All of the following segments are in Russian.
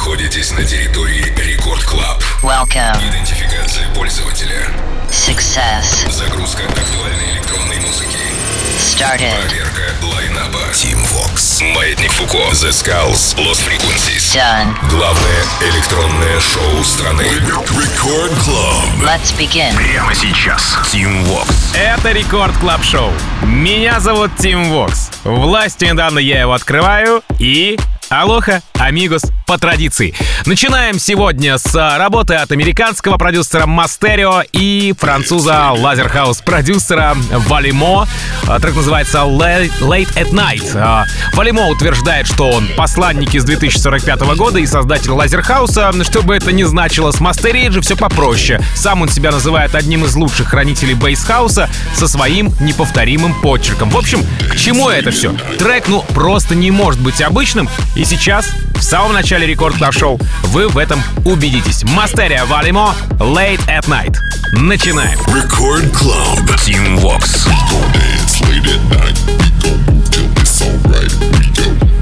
находитесь на территории Record Club. Welcome. Идентификация пользователя. Success. Загрузка актуальной электронной музыки. Started. Проверка лайнапа. Tim Vox. Маятник Фуко. The Skulls. Lost Frequencies. Done. Главное электронное шоу страны. Record Club. Let's begin. Прямо сейчас. Tim Vox. Это Record Club Show. Меня зовут Тим Вокс. Властью недавно я его открываю и... Алоха, амигос, по традиции. Начинаем сегодня с работы от американского продюсера Мастерио и француза лазерхаус-продюсера Валимо. Трек называется Late at Night. Валимо утверждает, что он посланник из 2045 года и создатель лазерхауса. Что бы это ни значило, с Мастерио же все попроще. Сам он себя называет одним из лучших хранителей бейсхауса со своим неповторимым почерком. В общем, к чему это все? Трек, ну, просто не может быть обычным. И сейчас, в самом начале рекорд клаб шоу вы в этом убедитесь. Мастерия Валимо, Late at Night. Начинаем. Рекорд Club. Team Vox. late at night. We move till it's alright. We go.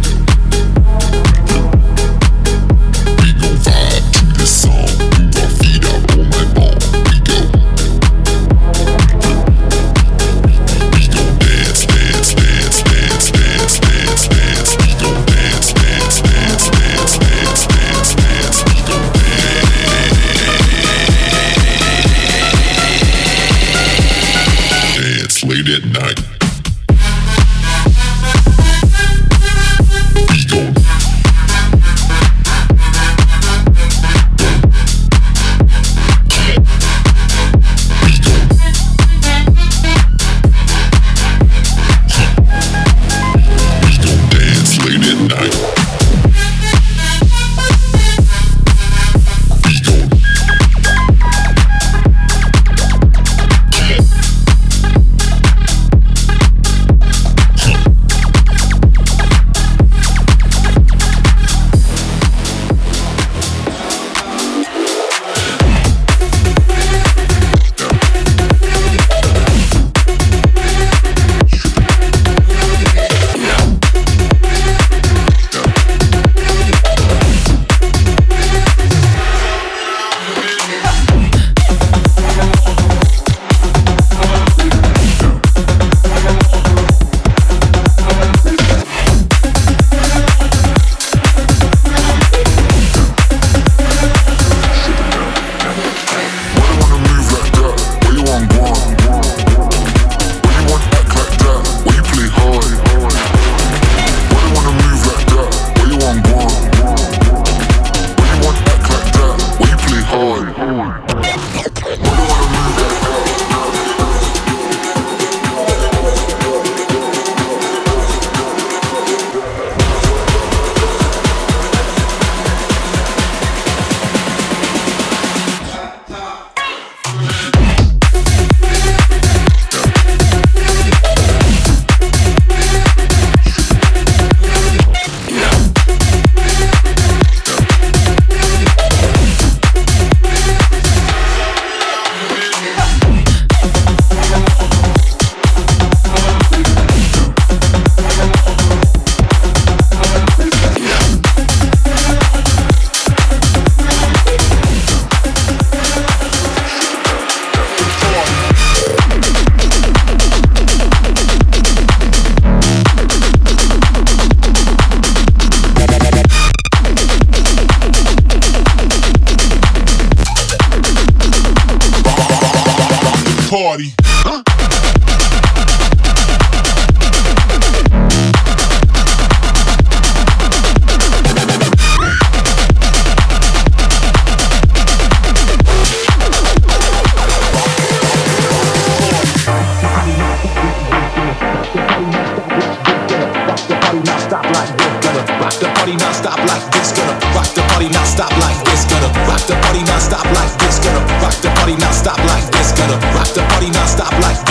Stop like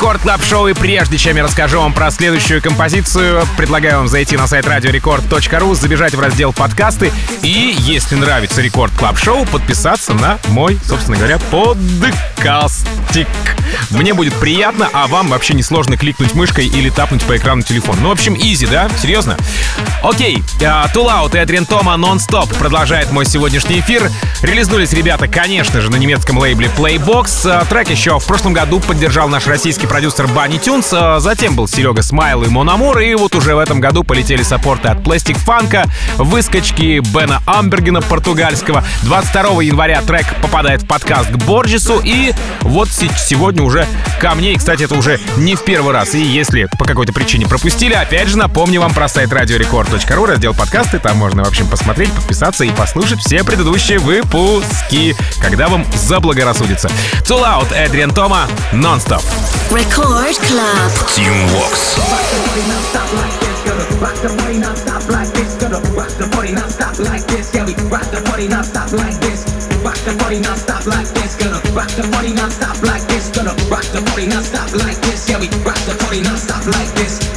Record Club Show, и прежде чем я расскажу вам про следующую композицию, предлагаю вам зайти на сайт радиорекорд.ру, забежать в раздел подкасты и, если нравится Record Club Show, подписаться на мой, собственно говоря, подкастик. Мне будет приятно, а вам вообще не сложно кликнуть мышкой или тапнуть по экрану телефона. Ну, в общем, easy, да? Серьезно? Окей, Тулаут и Адриан Тома нон-стоп продолжает мой сегодняшний эфир. Релизнулись ребята, конечно же, на немецком лейбле Playbox. А, Трек еще в прошлом году поддержал наш российский продюсер Банни Тюнс. Затем был Серега Смайл и Мономур. И вот уже в этом году полетели саппорты от Plastic Фанка, выскочки Бена Амбергена португальского. 22 января трек попадает в подкаст к Борджису. И вот се- сегодня уже ко мне. И, кстати, это уже не в первый раз. И если по какой-то причине пропустили, опять же напомню вам про сайт радиорекорд.ру, раздел подкасты. Там можно, в общем, посмотреть, подписаться и послушать все предыдущие выпуски, когда вам заблагорассудится. Too Loud, Эдриан Тома, нон-стоп. Record Club. Team Not stop like this. Yeah, we rock the party Not stop like this.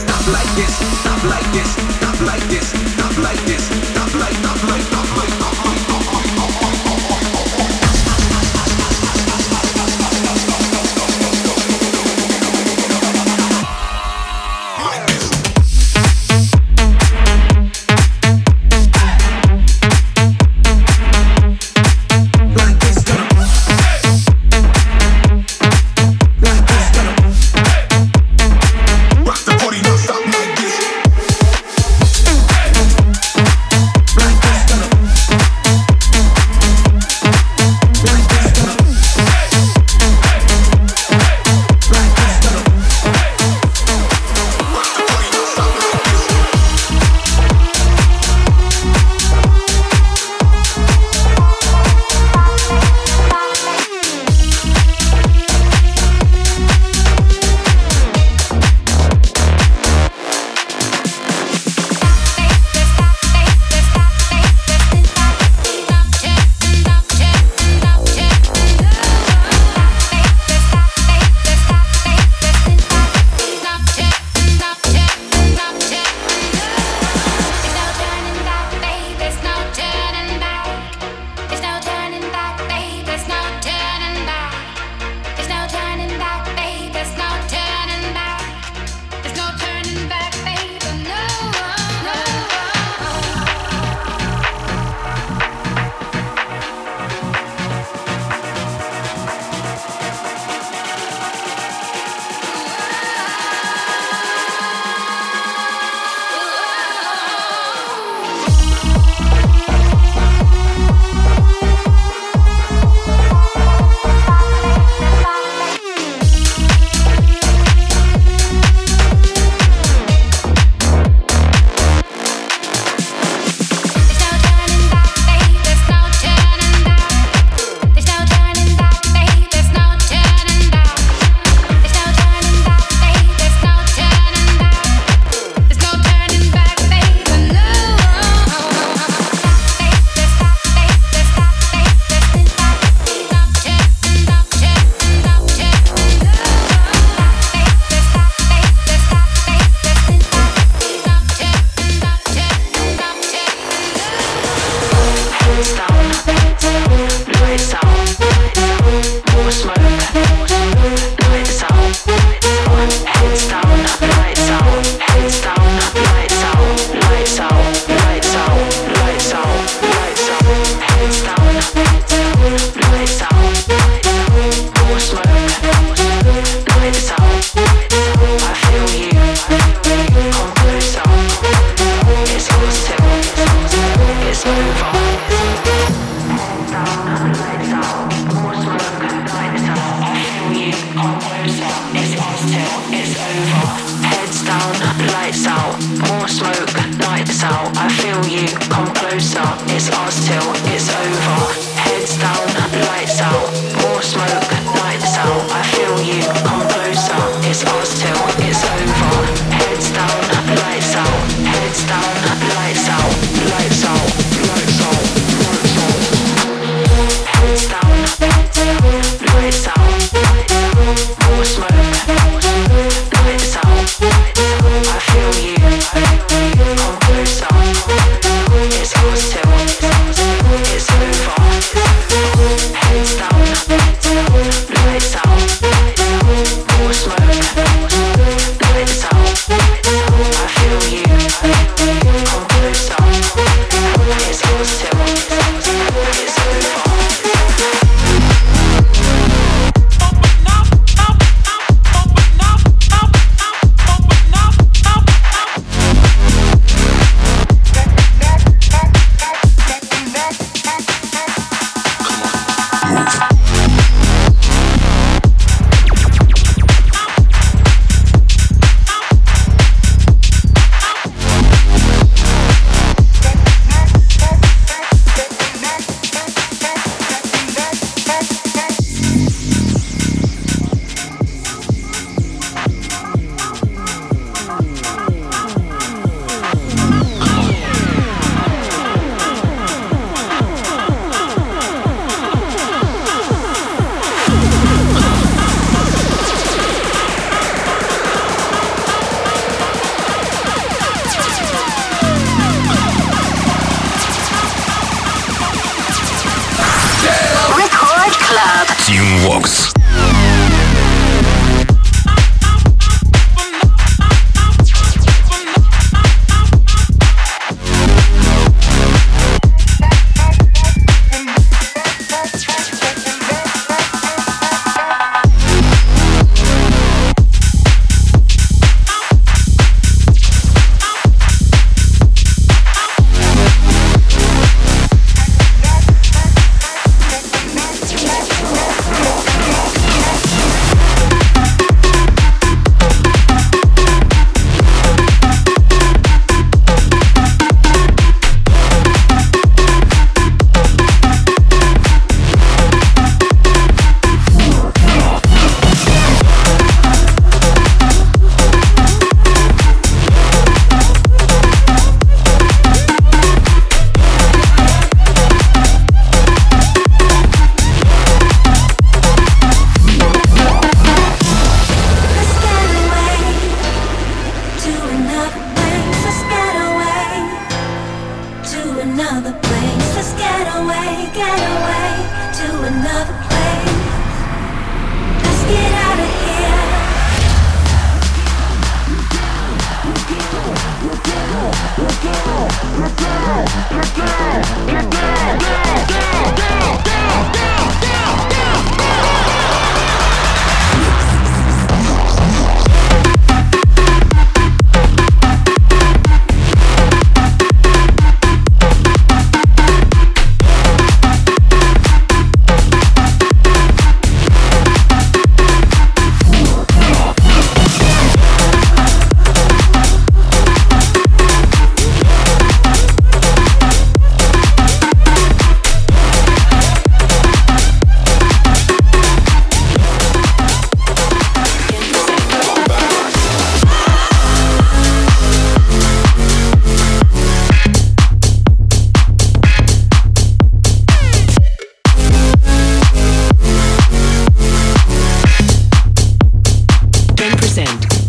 send.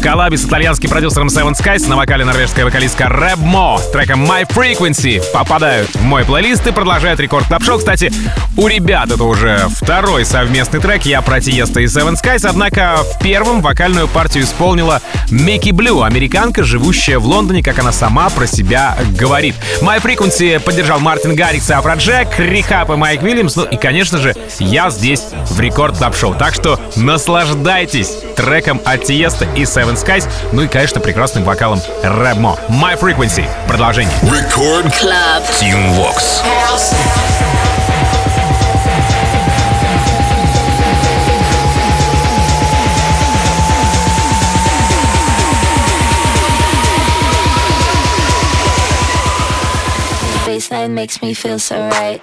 В коллабе с итальянским продюсером Seven Skies на вокале норвежская вокалистка Рэб Мо. С треком My Frequency попадают в мой плейлист и продолжают Record Club Show. Кстати, у ребят это уже второй совместный трек. Я про Тиесто и Seven Skies, однако в первом вокальную партию исполнила Микки Блю, американка, живущая в Лондоне, как она сама про себя говорит. My Frequency поддержал Мартин Гаррикс и Afrojack, R3hab и Майк Уильямс, ну и, конечно же, я здесь в Record Club Show Так что наслаждайтесь треком от Тиеста и Seven Skies, ну и, конечно, прекрасным вокалом Рэбмо. My Frequency. Продолжение. Record Club. Tim Vox. Baseline makes me feel so right.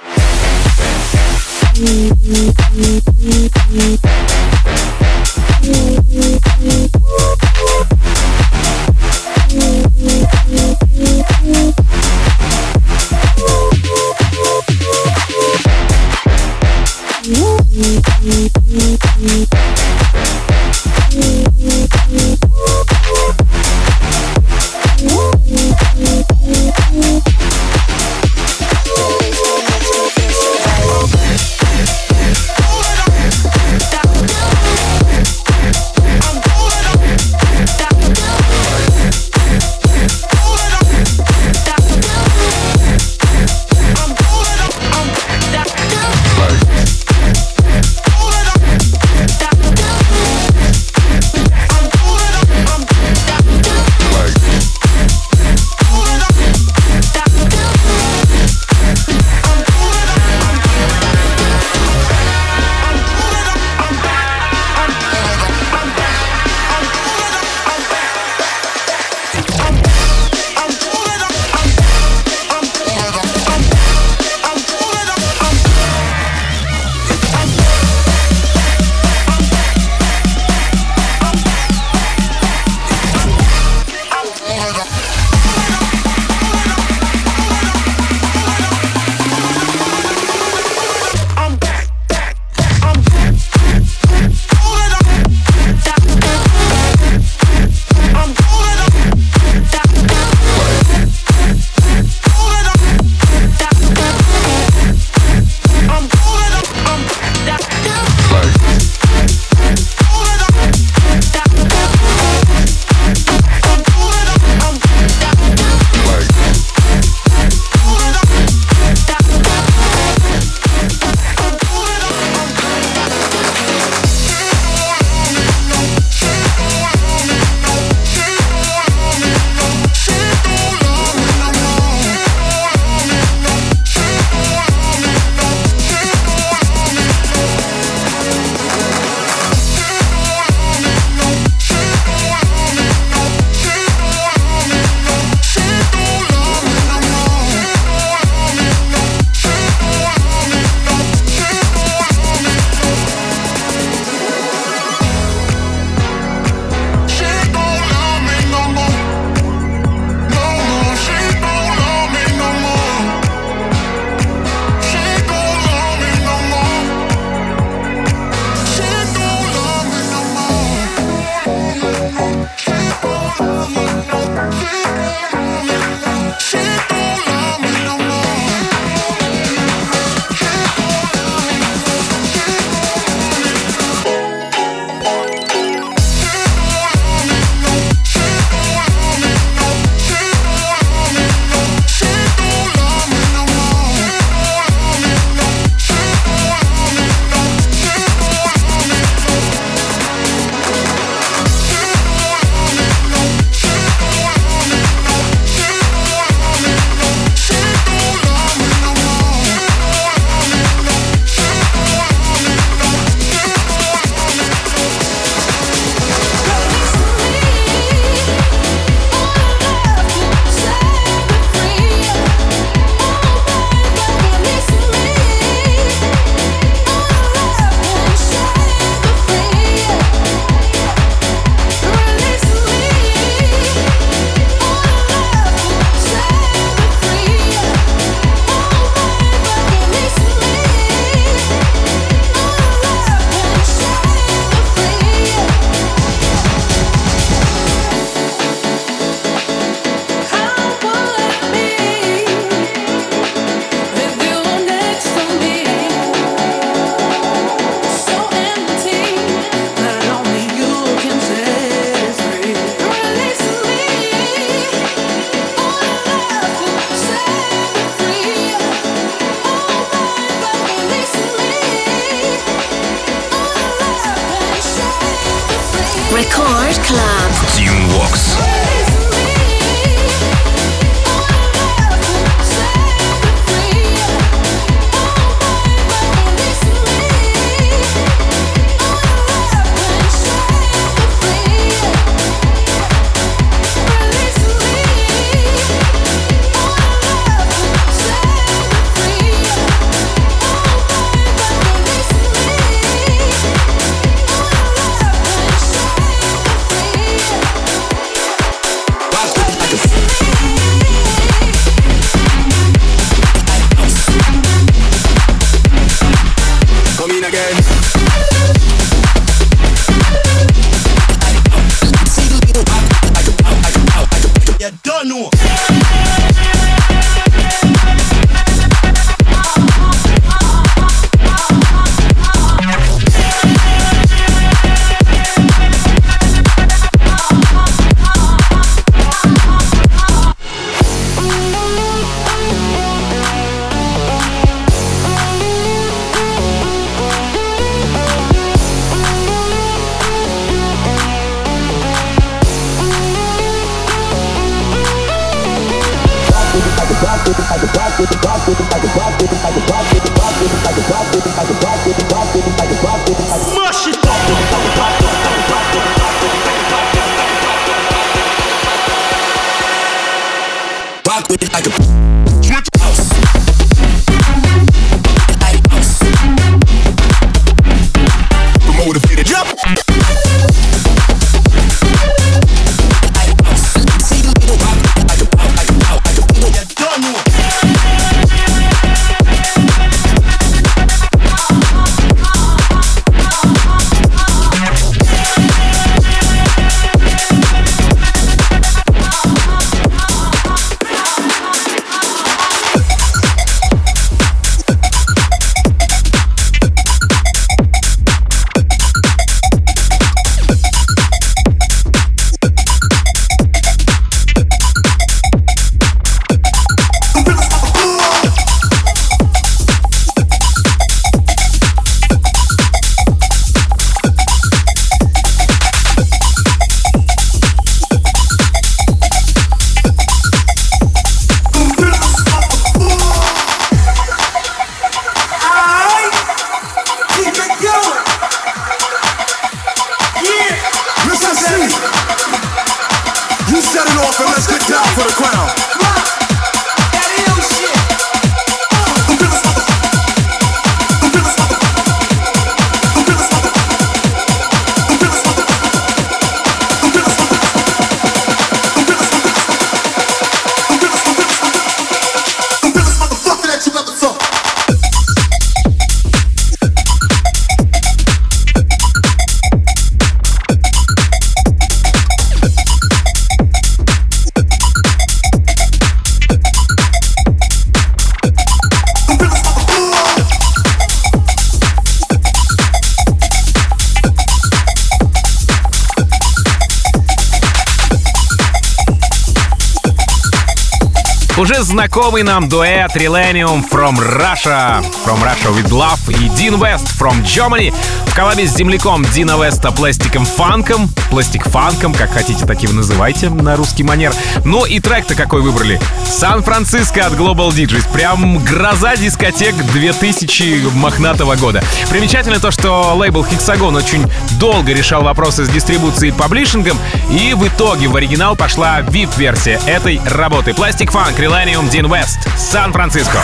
Уже знакомый нам дуэт Relenium from Russia, from Russia with Love и Dean West from Germany. В коллабе с земляком Дина Веста пластиком фанком, пластик фанком, как хотите, таким называйте на русский манер. Ну и трек-то какой выбрали? Сан-Франциско от Global DJs. Прям гроза дискотек 2000 мохнатого года. Примечательно то, что лейбл Hexagon очень долго решал вопросы с дистрибуцией и паблишингом, и в итоге в оригинал пошла VIP-версия этой работы. Пластик Фанк, Relenium, Dean West, Сан-Франциско.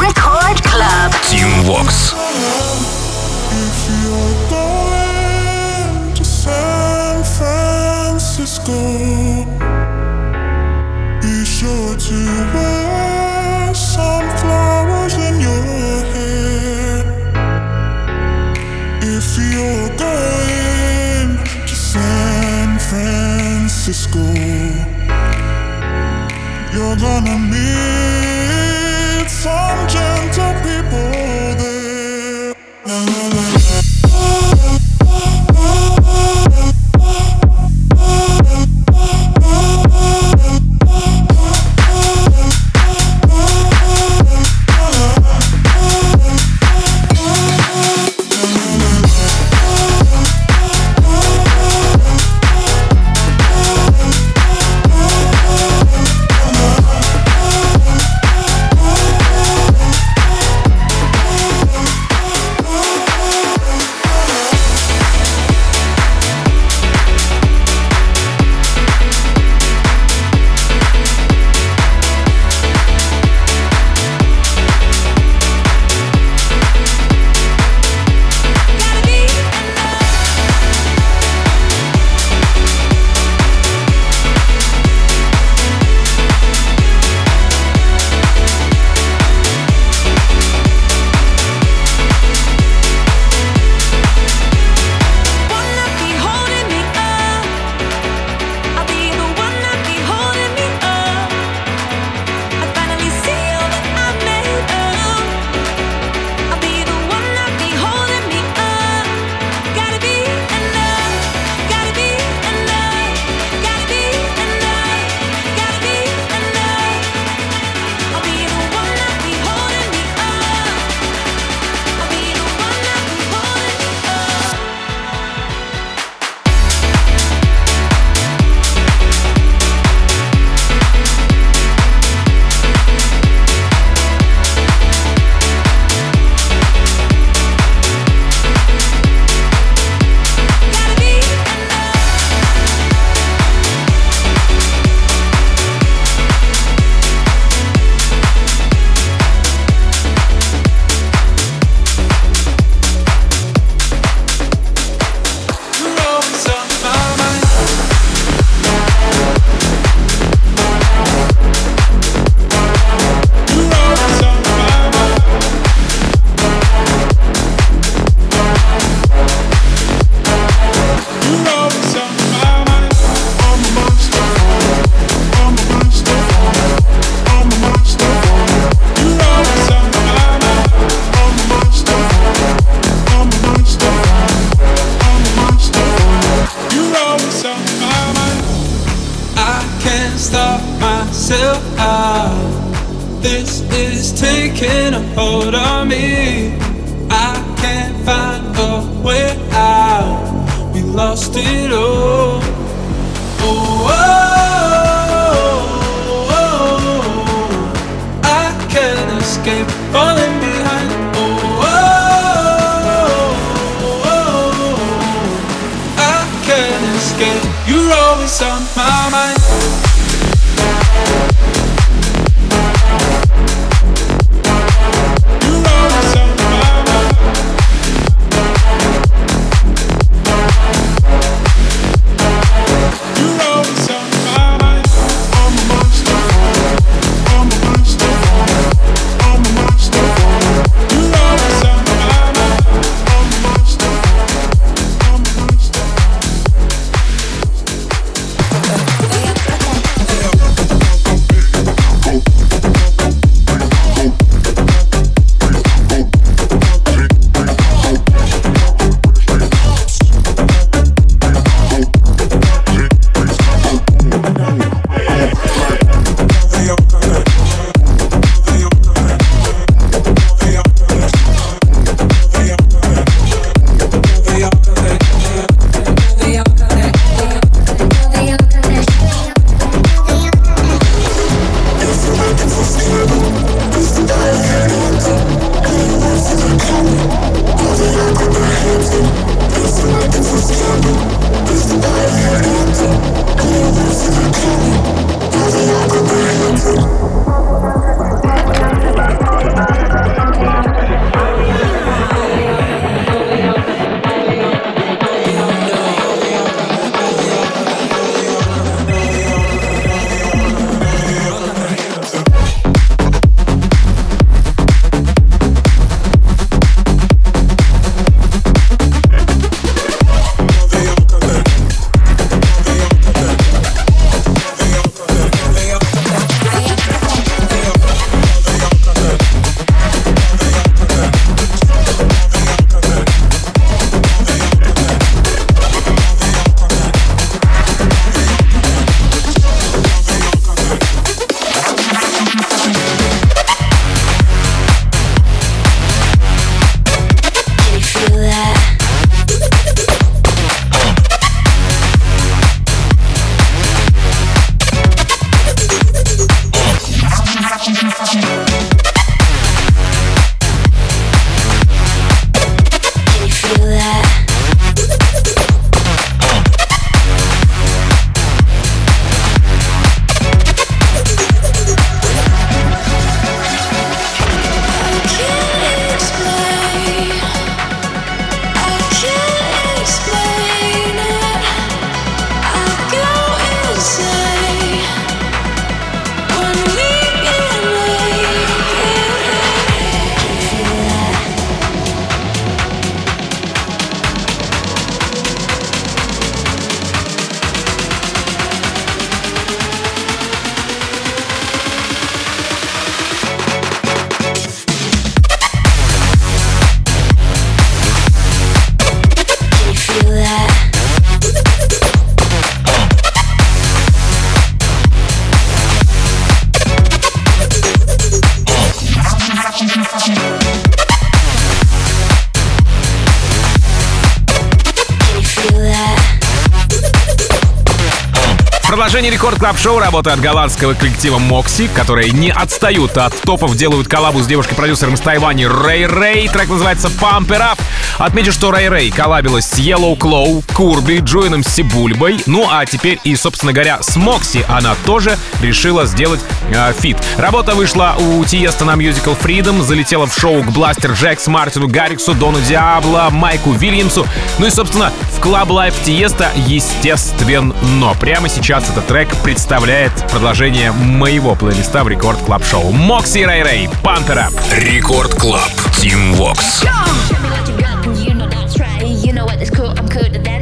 Record Club. Team Vox. Be sure to wear some flowers in your hair. If you're going to San Francisco, you're gonna В продолжении Record Club Show работает голландского коллектива Мокси, которые не отстают от топов, делают коллабу с девушкой-продюсером из Тайваня Рэй Рэй. Трек называется Pump It Up. Отмечу, что Рэй Рэй коллабилась с Yellow Claw, Курби, Джоином Сибульбой. Ну а теперь и, собственно говоря, с Мокси она тоже решила сделать э, feat. Работа вышла у Тиеста на Musical Freedom, залетела в шоу к Бластер Джекс, Мартину Гарриксу, Дону Диабло, Майку Вильямсу. Ну и, собственно, в Club Life Тиеста, естественно. Прямо сейчас этот трек представляет продолжение моего плейлиста в Record Club Show. Мокси Рэй Рэй, Пантера. Record Club. Tim Vox. Show but it's cool, I'm cool to.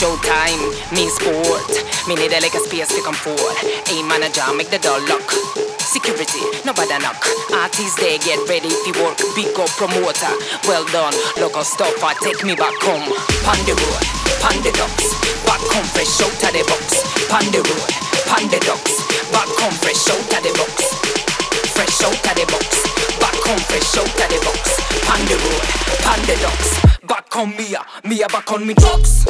Showtime, me sport. Me need a like a space to come forward. A manager, make the door lock. Security, nobody knock. Artists they get ready you work. Big up promoter, well done. Local stopper, take me back home. The road, the. Back home fresh out the box. The road, the. Back home fresh out the box. Fresh out of the box. Back home fresh out of the box. The road, docks. Back on me, ah, me ah, back on me drugs.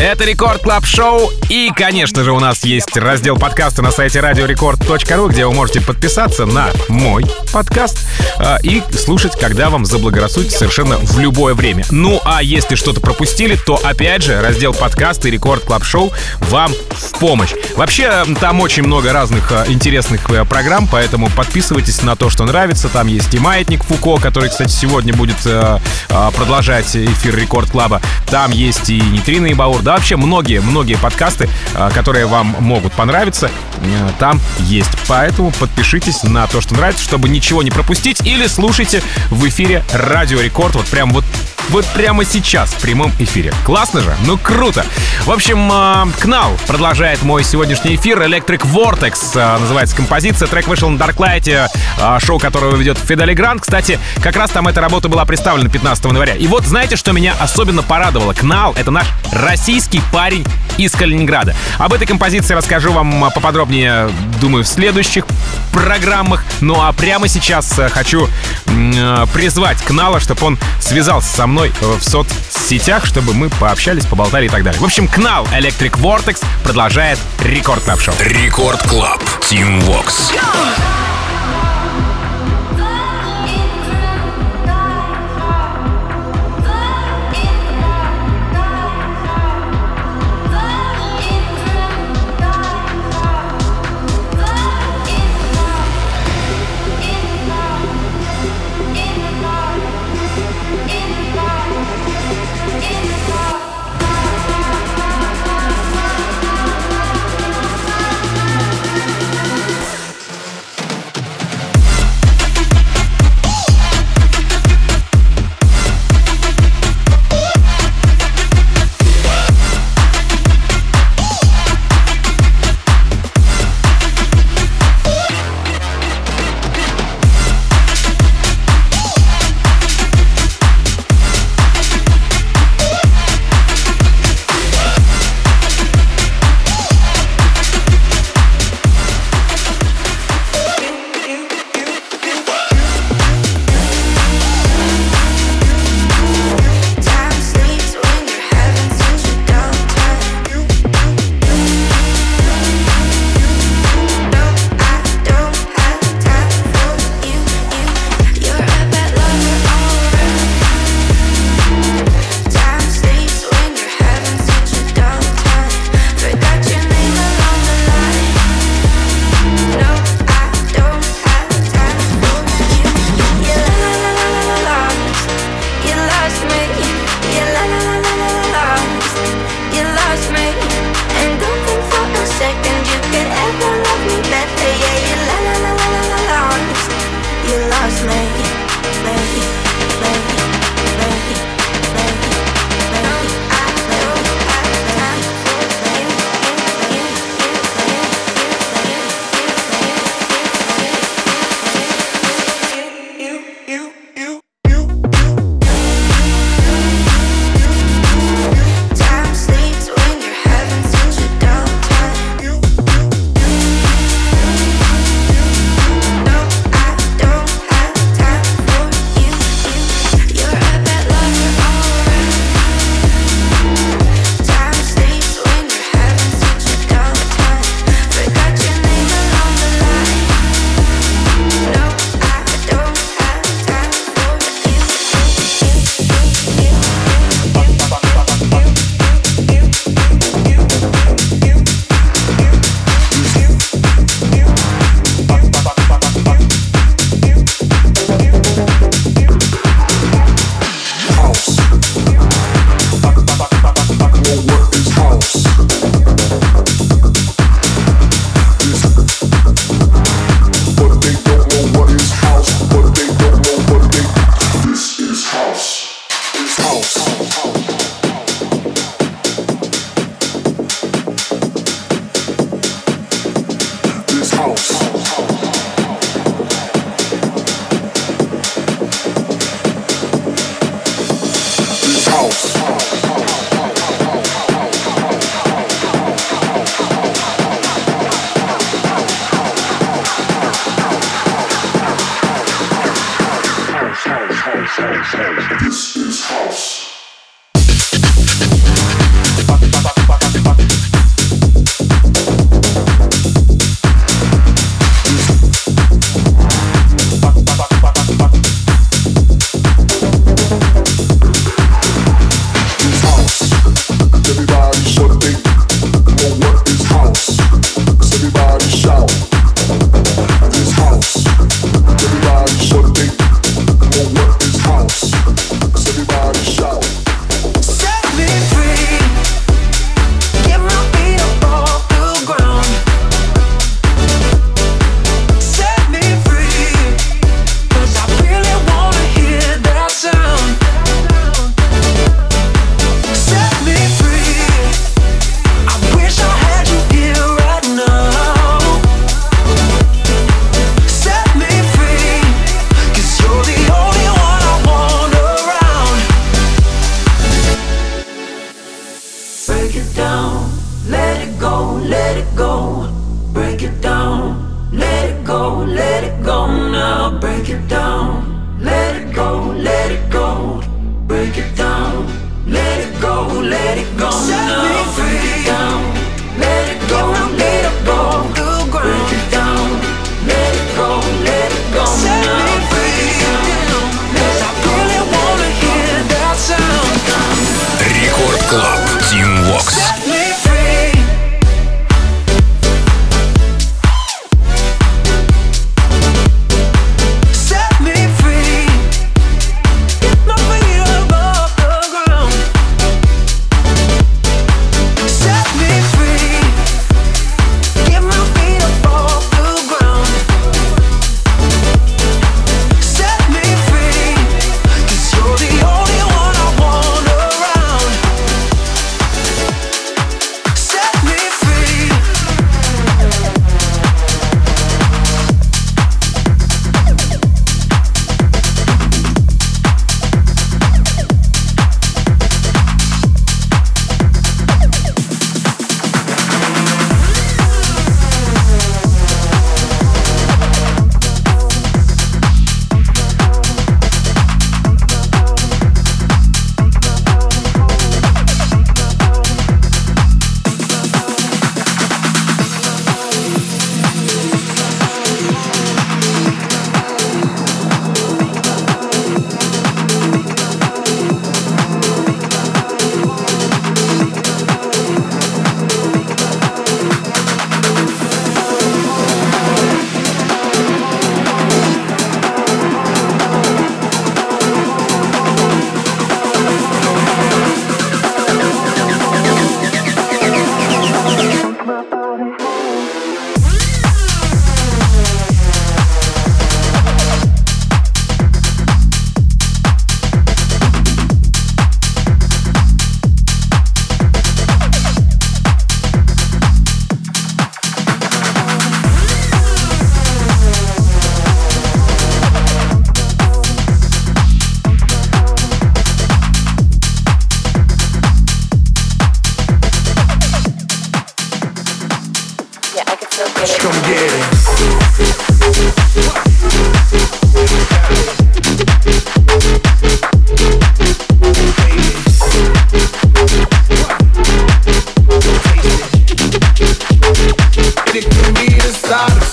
Это Рекорд Клаб Шоу. И, конечно же, у нас есть раздел подкаста на сайте радиорекорд.ру, где вы можете подписаться на мой подкаст э, и слушать, когда вам заблагорассудится совершенно в любое время. Ну, а если что-то пропустили, то, опять же, раздел подкаста и Рекорд Клаб Шоу вам в помощь. Вообще, там очень много разных э, интересных э, программ, поэтому подписывайтесь на то, что нравится. Там есть и Маятник Фуко, который, кстати, сегодня будет э, э, продолжать эфир Рекорд Клаба. Там есть и Нейтрино и Баур. Да, вообще многие-многие подкасты, а, которые вам могут понравиться, э, там есть. Поэтому подпишитесь на то, что нравится, чтобы ничего не пропустить. Или слушайте в эфире Радио Рекорд. Вот прям вот вот прямо сейчас в прямом эфире. Классно же? Ну круто. В общем, э, Кнал продолжает мой сегодняшний эфир. Electric Vortex э, называется композиция. Трек вышел на Darklight, э, шоу которого ведет Фидели Грант. Кстати, как раз там эта работа была представлена 15 января. И вот знаете, что меня особенно порадовало? Кнал — это наш российский парень из Калининграда. Об этой композиции расскажу вам э, поподробнее, думаю, в следующих программах. Ну а прямо сейчас э, хочу э, призвать Кнала, чтобы он связался со мной э, в соцсетях, чтобы мы пообщались, поболтали и так далее. В общем, Кнал Electric Vortex продолжает Record Club Show. Record Club. Tim Vox. Thank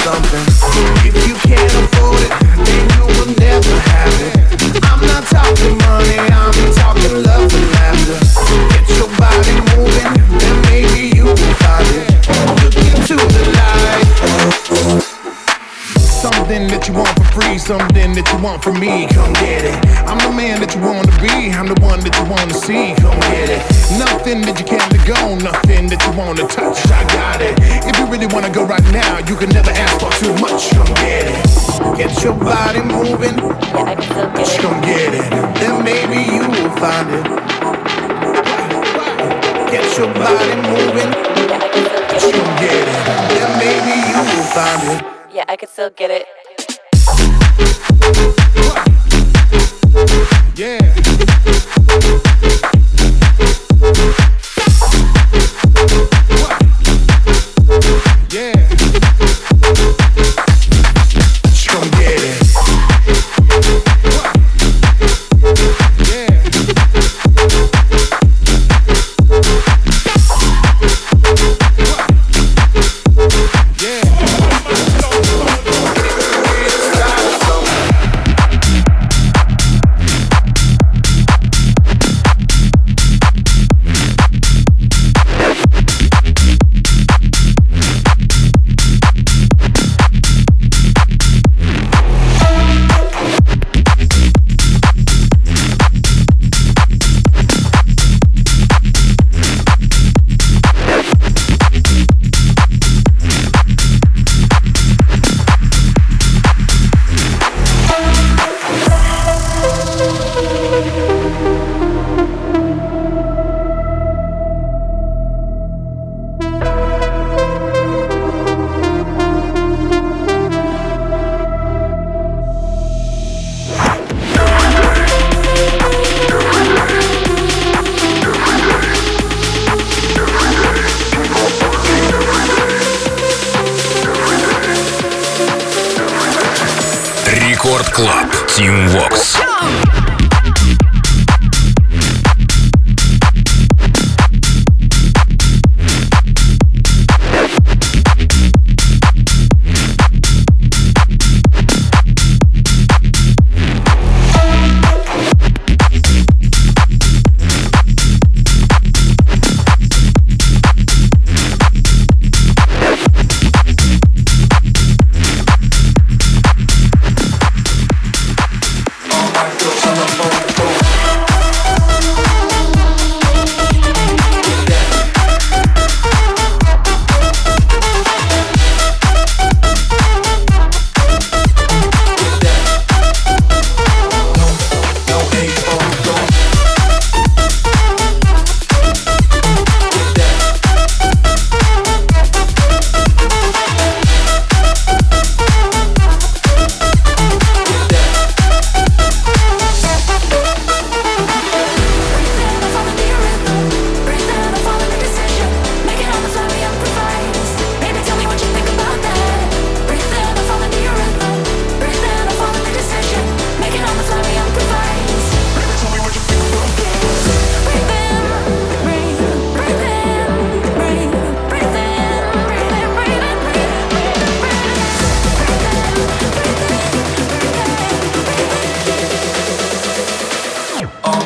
something. If you can't afford it, then you will never have it. I'm not talking money, I'm talking love and laughter. Get your body moving, maybe you find it. Look into the light. Something that you want for free, something that you want from me. Come get it. I'm the man that you want be, I'm the one that you want to see. Come get it. Nothing that you can't let go, nothing that you want to touch. I got it. If you really want to go right now, you can never ask for too much. Come get it. Get your body moving. Just come get it. Then maybe you will find it. Get your body moving. Just come get it. Then maybe you will find it. Yeah, I could still get it. Yeah.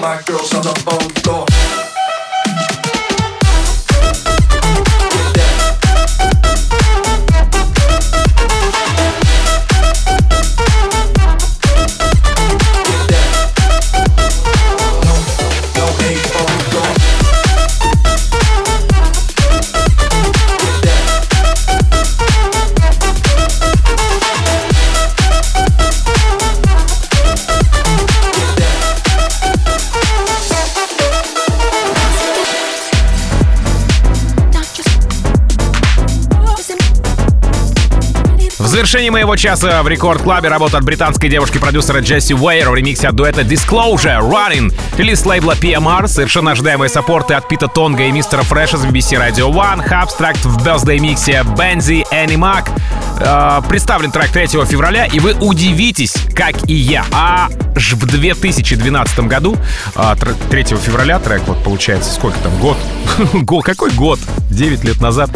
my girls on the phone завершении моего часа в рекорд-клабе работа от британской девушки-продюсера Джесси Уэйр в ремиксе от дуэта Disclosure Running. Релиз лейбла PMR, совершенно ожидаемые саппорты от Пита Тонга и мистера Фреша с BBC Radio One, Abstract в birthday миксе Benzi Animac. Э, представлен трек 3 февраля, и вы удивитесь, как и я. А ж в 2012 году, а, тр- 3 февраля трек, вот получается, сколько там, год? Го- Какой год? 9 лет назад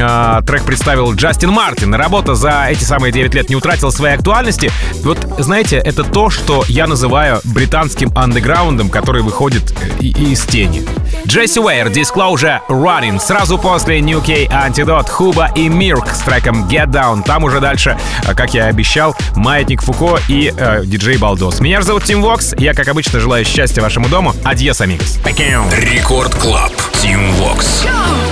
а, трек представил Джастин Мартин. Работа за эти самые 9 лет не утратила своей актуальности. Вот, знаете, это то, что я называю британским андеграундом, который выходит э, и- из тени. Джесси Уэйр, Disclosure, Running. Сразу после New K Антидот, Хуба и Мирк с треком Get Down. Там уже дальше, э, как я и обещал, Маятник Фуко и э, диджей Балдос. Меня же зовут Тим Вокс. Я, как обычно, желаю счастья вашему дому. Адьос, амигос. Рекорд Клаб. Team Vox. Keep